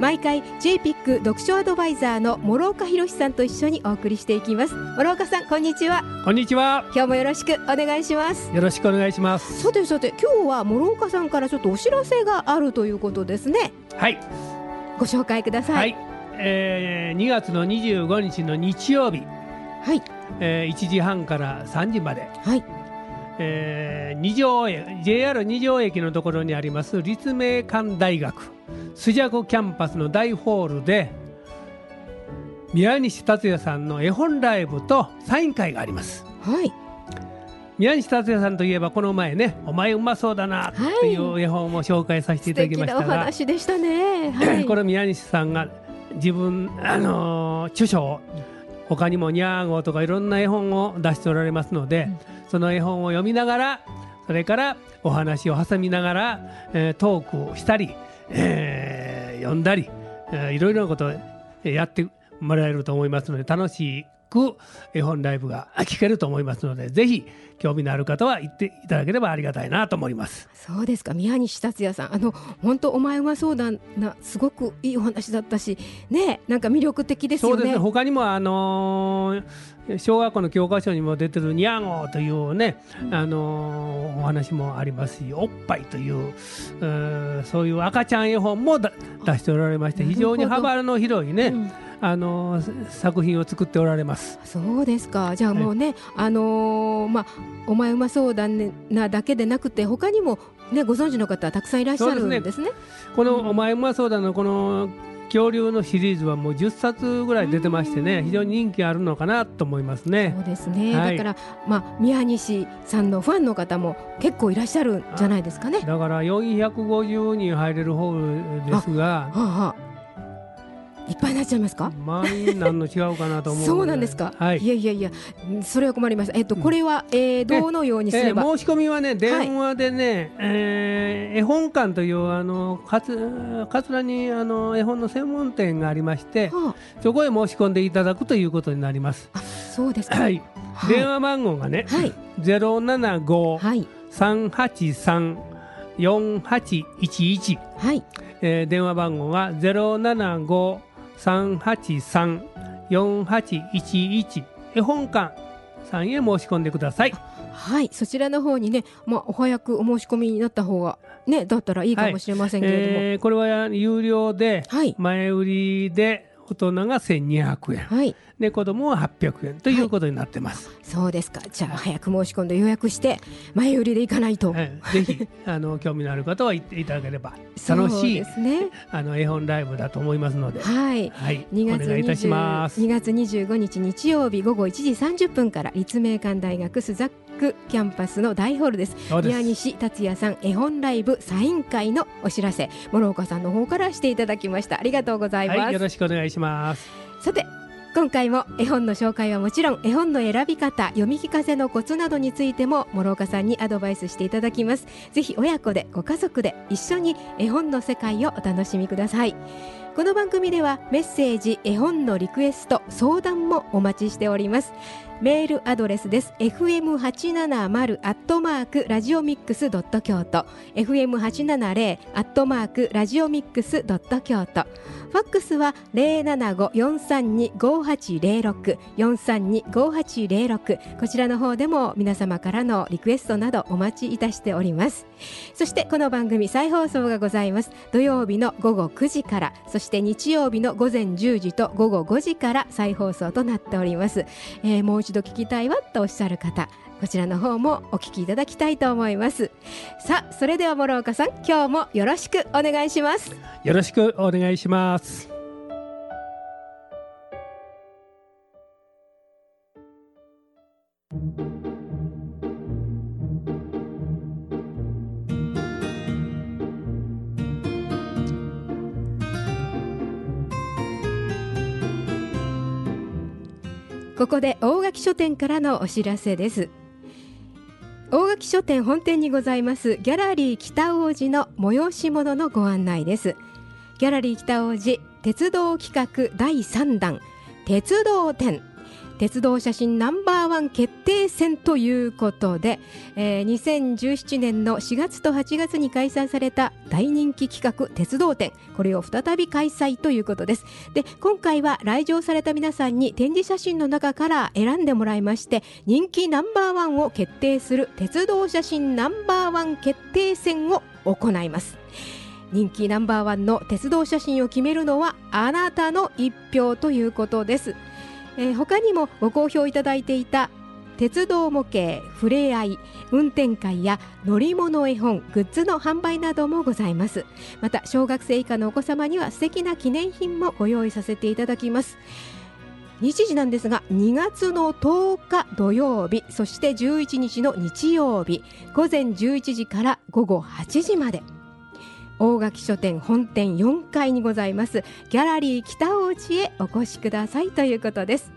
毎回 JPIC 読書アドバイザーの諸岡博さんと一緒にお送りしていきます。諸岡さんこんにちは。こんにちは。今日もよろしくお願いします。よろしくお願いします。さてさて今日は諸岡さんからちょっとお知らせがあるということですね。はい。ご紹介くださはい。い、えー、2月の25日の日曜日、はい。えー、1時半から3時まで、はいえー、二条駅 JR 二条駅のところにあります立命館大学スジャコキャンパスの大ホールで宮西達也さんの絵本ライブとサイン会があります。はい。宮西達也さんといえばこの前ね「お前うまそうだな」っていう絵本を紹介させてい素ただきましたが、話でしたね。はい。この宮西さんが自分、あのー著書を他にもニャーゴとかいろんな絵本を出しておられますので、その絵本を読みながらそれからお話を挟みながら、えートークをしたり、えー読んだり、えーいろいろなことをやってもらえると思いますので楽しいく絵本ライブが聞けると思いますのでぜひ興味のある方は行っていただければありがたいなと思います。そうですか。宮西達也さん。あの本当お前うまそうだなすごくいいお話だったしねなんか魅力的ですよね。そうですね。他にもあのー小学校の教科書にも出てる「ニャーゴー」というね、あのーお話もありますし「おっぱい」といううーそういう赤ちゃん絵本もだ出しておられまして非常に幅の広いね、うんあのー作品を作っておられます。そうですか。じゃあもうね、あのーまあお前うまそうだねなだけでなくて他にもねご存知の方はたくさんいらっしゃるんですね。この「お前うまそうだ」のこの恐竜のシリーズはもう10冊ぐらい出てましてね非常に人気あるのかなと思いますね。そ。うですね、はい。だからまあ宮西さんのファンの方も結構いらっしゃるんじゃないですかね。だから450人入れるホールですがはあはあいっぱいになっちゃいますか？満員になるの違うかなと思うのそうなんですか、はい。やいやいやんそれは困りましたえっとこれは、えーどのようにすえれば、ー申し込みはね電話でね、えー絵本館というあのかつ桂にあの絵本の専門店がありましてはそこへ申し込んでいただくということになります。あ、あそうですか。はい。はい電話番号がね、はい。ゼロ七五はい。三八三四八一一はいえー電話番号がゼロ七五三八三四八一一絵本館さんへ申し込んでください。はいそちらの方にねまあお早くお申し込みになった方がねだったらいいかもしれませんけれどもえーこれは有料ではい前売りで大人が1200円。はい。で子供は800円ということになってます。そうですか。じゃあ早く申し込んで予約して前売りで行かないと。はい。ぜひあの興味のある方は行っていただければ。楽しいですね。あの絵本ライブだと思いますので、はい。はい、2お月願いいたします。2月25日日曜日午後1時30分から立命館大学スザックキャンパスの大ホールです。宮西達也さん絵本ライブサイン会のお知らせ。諸岡さんの方からしていただきました。ありがとうございます、はい、よろしくお願いします。さて今回も絵本の紹介はもちろん絵本の選び方読み聞かせのコツなどについても諸岡さんにアドバイスしていただきます。ぜひ親子でご家族で一緒に絵本の世界をお楽しみください。この番組ではメッセージ絵本のリクエスト相談もお待ちしておりますメールアドレスです。fm870 アットマークラジオミックスドット京都。fm870 アットマークラジオミックスドット京都。ファックスは零七五四三二五八零六。四三二五八零六。こちらの方でも皆様からのリクエストなどお待ちいたしております。そしてこの番組再放送がございます。土曜日の午後9時から。そして日曜日の午前10時と午後5時から再放送となっております、えーもう一度聞きたいわとおっしゃる方こちらの方もお聞きいただきたいと思いますさあそれでは諸岡さん今日もよろしくお願いしますよろしくお願いします。ここで大垣書店からのお知らせです。大垣書店本店にございますギャラリー北王子の催し物のご案内です。ギャラリー北王子鉄道企画第3弾鉄道展。鉄道写真ナンバーワン決定戦ということで、えー、2017年の4月と8月に開催された大人気企画鉄道展これを再び開催ということです。で今回は来場された皆さんに展示写真の中から選んでもらいまして人気ナンバーワンを決定する鉄道写真ナンバーワン決定戦を行います。人気ナンバーワンの鉄道写真を決めるのはあなたの一票ということです。えー、他にもご好評いただいていた鉄道模型ふれあい運転会や乗り物絵本グッズの販売などもございます。また小学生以下のお子様には素敵な記念品もご用意させていただきます。日時なんですが2月の10日土曜日そして11日の日曜日午前11時から午後8時まで。大垣書店本店4階にございますギャラリー北お家へお越しくださいということです。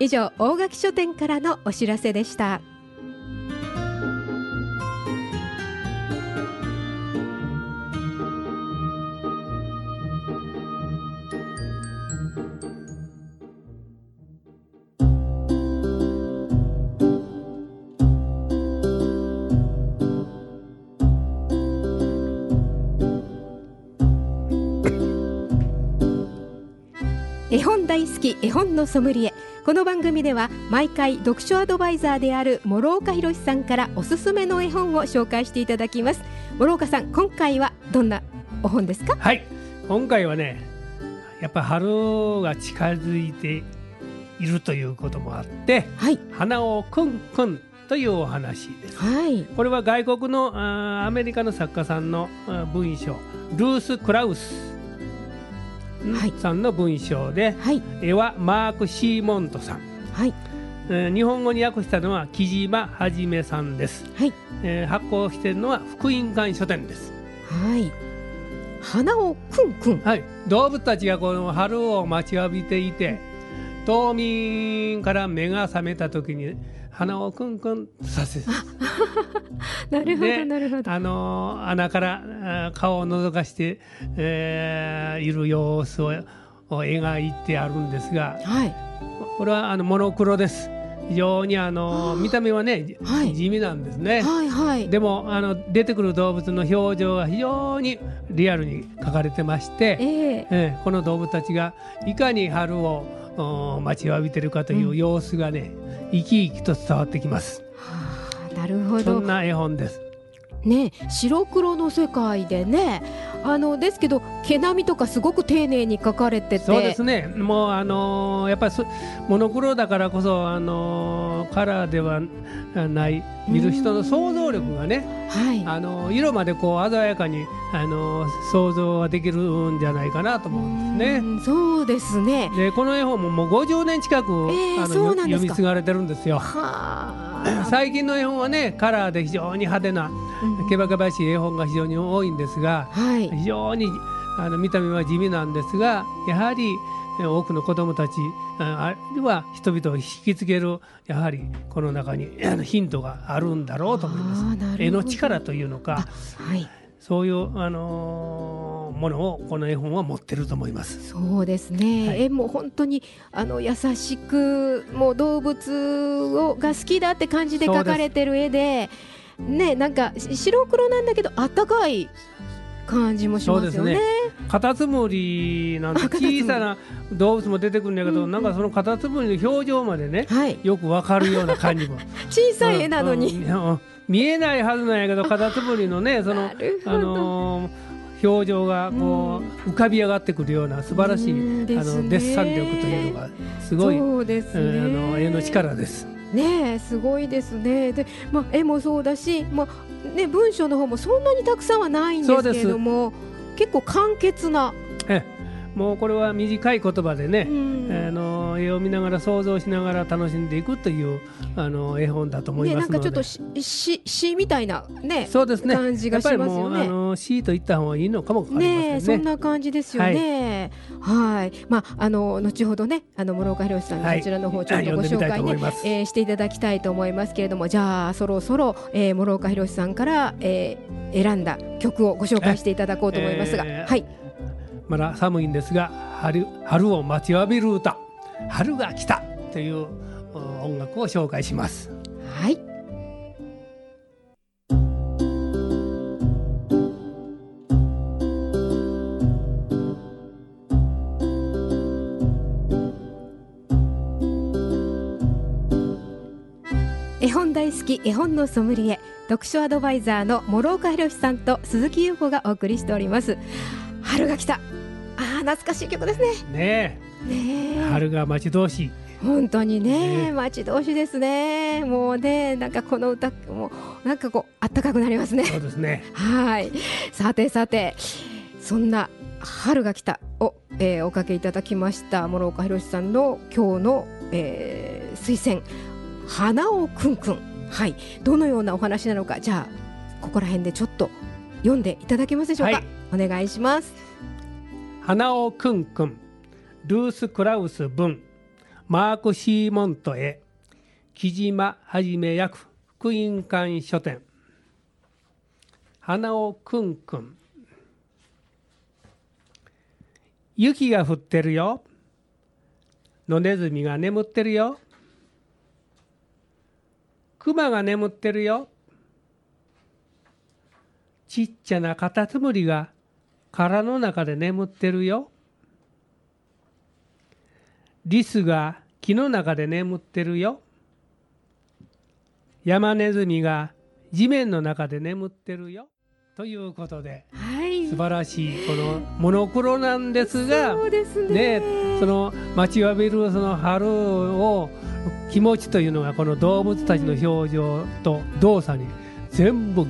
以上大垣書店からのお知らせでした。絵本大好き絵本のソムリエ。この番組では毎回読書アドバイザーである諸岡博さんからおすすめの絵本を紹介していただきます。諸岡さん今回はどんなお本ですか？はい。今回はねやっぱ春が近づいているということもあって、はい、花をくんくんというお話です、はい、これは外国のあアメリカの作家さんの文章ルース・クラウスさんの文章で、はい、絵はマーク・シーモントさん、はい。えー、日本語に訳したのは木島はじめさんです、はい。えー、発行しているのは福音館書店です。はい。花をくんくん、はい、動物たちがこの春を待ちわびていて冬眠から目が覚めた時に鼻をクンクンさせ なるほどなるほど。あの穴から顔を覗かして、えー、いる様子を描いてあるんですが、はい、これはあのモノクロです。非常にあの見た目はね、はい、地味なんですね、はいはい、でもあの出てくる動物の表情が非常にリアルに描かれてまして、えー、えー、この動物たちがいかに春を待ちわびてるかという様子がね、うん生き生きと伝わってきます。はあ、なるほどそんな絵本です。ね白黒の世界でねあのですけど毛並みとかすごく丁寧に描かれてて。そうですね。もうあのー、やっぱりモノクロだからこそあのー、カラーではない見る人の想像力がね、はい、あのー、色までこう鮮やかにあの想像ができるんじゃないかなと思うんですね。そうですね。でこの絵本ももう50年近く、えー、あの読み継がれてるんですよ。最近の絵本はねカラーで非常に派手な、うん、けばけばしい絵本が非常に多いんですが、はい、非常にあの見た目は地味なんですがやはり多くの子どもたちあるいは人々を引きつけるやはりこの中にヒントがあるんだろうと思います。絵の力というのか、はい、そういう、あのー、ものをこの絵本は持ってると思います。そうですね。はい、絵も本当にあの優しくもう動物をが好きだって感じで描かれてる絵で。ね、なんか白黒なんだけどあったかい感じもしますよね。ね。カタツムリなんて小さな動物も出てくるんだけど、なんかそのカタツムリの表情までね、はい、よくわかるような感じも。小さい絵なのに、うんうん、見えないはずなんやけどカタツムリのねそのあのー表情がこう浮かび上がってくるような素晴らしい、あのデッサン力というのがすごい、そうですね、あの絵の力です。ねすごいですね。で、まあ絵もそうだし、まあね文章の方もそんなにたくさんはないんですけれども、結構簡潔な。えもうこれは短い言葉でね、うん、あの絵を見ながら想像しながら楽しんでいくというあの絵本だと思いますので、ね、なんかちょっと詩詩みたいなねそうですね感じがしますよね。やっぱりもうあの詩と言った方がいいのかもね、ね、そんな感じですよね。はい、まああの後ほどね、あの諸岡弘さんにはい。そちらの方ちょっとご紹介ねいます。えーしていただきたいと思いますけれども、じゃあそろそろ、えー、諸岡弘さんから、えー、選んだ曲をご紹介していただこうと思いますが、えーはい、まだ寒いんですが春春を待ちわびる歌。春が来たといううん音楽を紹介します。はい。大好き絵本のソムリエ読書アドバイザーの諸岡弘さんと鈴木優子がお送りしております。春が来た。あー懐かしい曲ですね。ねねえ。え春が待ち遠しい。本当にねね待ち遠しいですね。もうねなんかこの歌もうなんかこうあったかくなりますね。そうですね。はい。さてさてそんな春が来たを、えーおかけいただきました諸岡弘さんの今日の、えー推薦花をくんくんはい。どのようなお話なのかじゃあここら辺でちょっと読んでいただけますでしょうか、はい。お願いします。花尾くんくんルース・クラウス文。マーク・シーモントへ。木島はじめ役。福音館書店。花尾くんくん雪が降ってるよ。野ネズミが眠ってるよ熊が眠ってるよちっちゃなカタツムリが殻の中で眠ってるよ。リスが木の中で眠ってるよ。山ネズミが地面の中で眠ってるよ。ということではい。素晴らしいこのモノクロなんですがそうですね。ねその待ちわびるその春を気持ちというのがこの動物たちの表情と動作に全部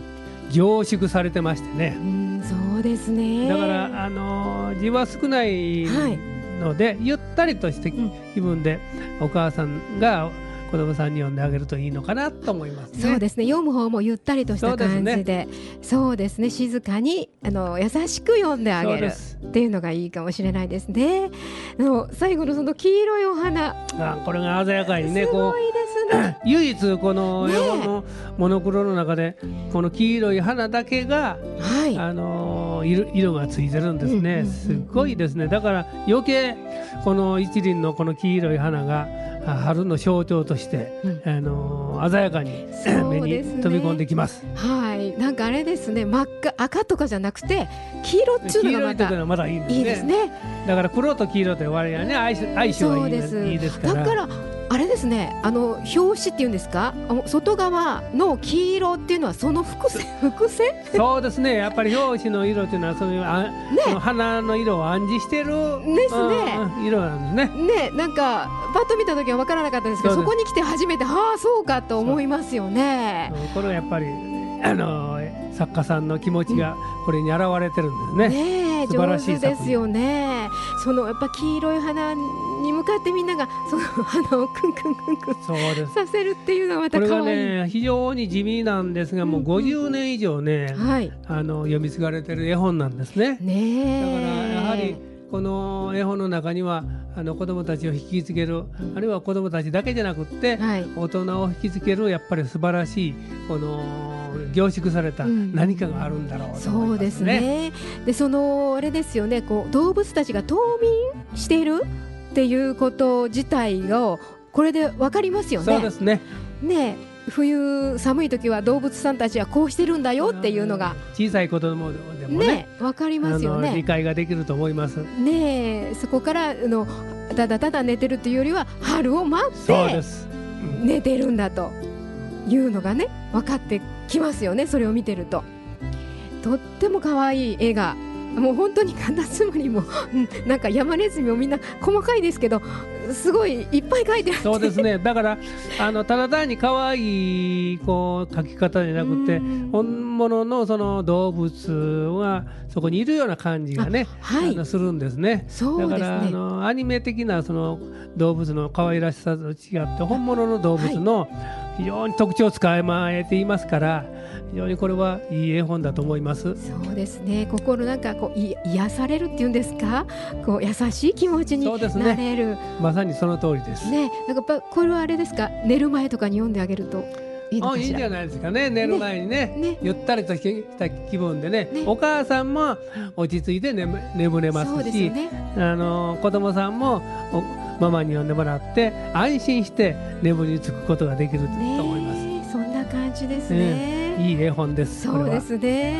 凝縮されてましてね。うんそうですね。だから、あの字は少ないはい。ので、ゆったりとしてうん気分でお母さんが子供さんに読んであげるといいのかなと思いますね。そうですね。読む方もゆったりとした感じで。そうですね。静かにあの優しく読んであげるっていうのがいいかもしれないですね。あの最後のその黄色いお花、あこれが鮮やかにねすこごいですね。う 唯一このねえ。絵本のモノクロの中でこの黄色い花だけが、はい。あの色色がついてるんですね、すごいですね。だから余計この一輪のこの黄色い花があ春の象徴として、うんあの鮮やかにそう目に飛び込んできます。はい。なんかあれですね。真っ赤赤とかじゃなくて黄色っていうのがまたまだいいんですねいいですね。だから黒と黄色と割合はね相性相性がいいですいいですからだからあれですね。あの表紙っていうんですか？あの外側の黄色っていうのはその伏線？伏線？そうですねやっぱり表紙の色というのはそういうあ、その花の色を暗示してるですねうん色なんですねねなんかパッと見た時は分からなかったんですけどそこに来て初めてはあそうかと思いますよね。うんこれはやっぱりあの作家さんの気持ちがこれに現れてるんですね。ねえ素晴らしいですよね。そのやっぱ黄色い花に向かってみんながその 花をクンクンクンクンそうですさせるっていうのはまた可愛い。ね非常に地味なんですがもううんうん50年以上ね、はい。あの読み継がれてる絵本なんですね。ねだからえ。やはりこの絵本の中にはあの子どもたちを引きつける、んあるいは子どもたちだけじゃなくって、はい。大人を引きつけるやっぱり素晴らしいこの凝縮されたうん何かがあるんだろうと思いますね。そうですね。でそのあれですよね。こう動物たちが冬眠しているっていうこと自体をこれでわかりますよね。そうですね。ねえ冬寒い時は動物さんたちはこうしてるんだよっていうのが小さい子供でもねねわかりますよあの理ね。解ができると思います。ねえそこからあのただただ寝てるっていうよりは春を待ってそうです。うん寝てるんだというのがね分かってきますよねそれを見てると。とっても可愛い絵がもう本当にカタツムリもうん なんか山ネズミもみんな細かいですけどすごいいっぱい描いてあってそうですね。だからあのただ単に可愛いこう描き方じゃなくてうん本物のその動物がそこにいるような感じがね、はいするんですね。そうですだからあね。のアニメ的なその動物の可愛らしさと違って本物の動物の非常に特徴を使いまえていますから非常にこれはいい絵本だと思います。そうですね。心なんかこうい癒されるっていうんですか？こう優しい気持ちになれる。まさにその通りです、ね。なんかやっぱこれはあれですか？寝る前とかに読んであげるといいいいじゃないですかね。寝る前にね。ね。ゆったりとした気分でね。ね。お母さんも落ち着いて眠眠れますしあの子供さんもおママに呼んでもらって安心して眠りにつくことができるとね思います。そんな感じですね、いい絵本です。そうですね。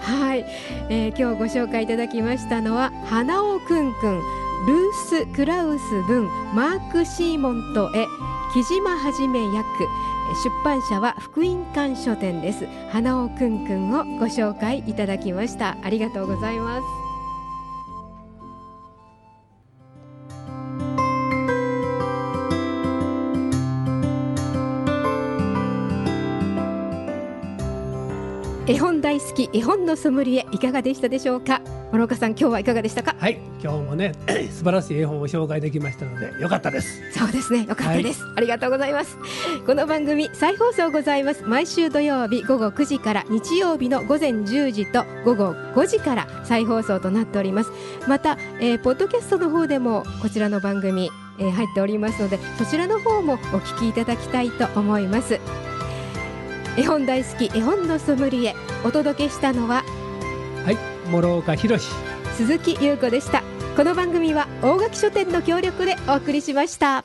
はい、えー今日ご紹介いただきましたのは花尾くんくん、ルースクラウス文、マークシーモント絵、木島はじめ役。出版社は福音館書店です。花尾くんくんをご紹介いただきました。ありがとうございます。絵本大好き絵本のソムリエいかがでしたでしょうか？諸岡さん今日はいかがでしたか？はい、今日もね 素晴らしい絵本を紹介できましたのでよかったです。そうですねよかったです、ありがとうございます。この番組再放送ございます。毎週土曜日午後9時から日曜日の午前10時と午後5時から再放送となっております。また、えーポッドキャストの方でもこちらの番組、えー入っておりますのでそちらの方もお聞きいただきたいと思います。絵本大好き絵本のソムリエお届けしたのははい、諸岡博史。鈴木優子でしたこの番組は大垣書店の協力でお送りしました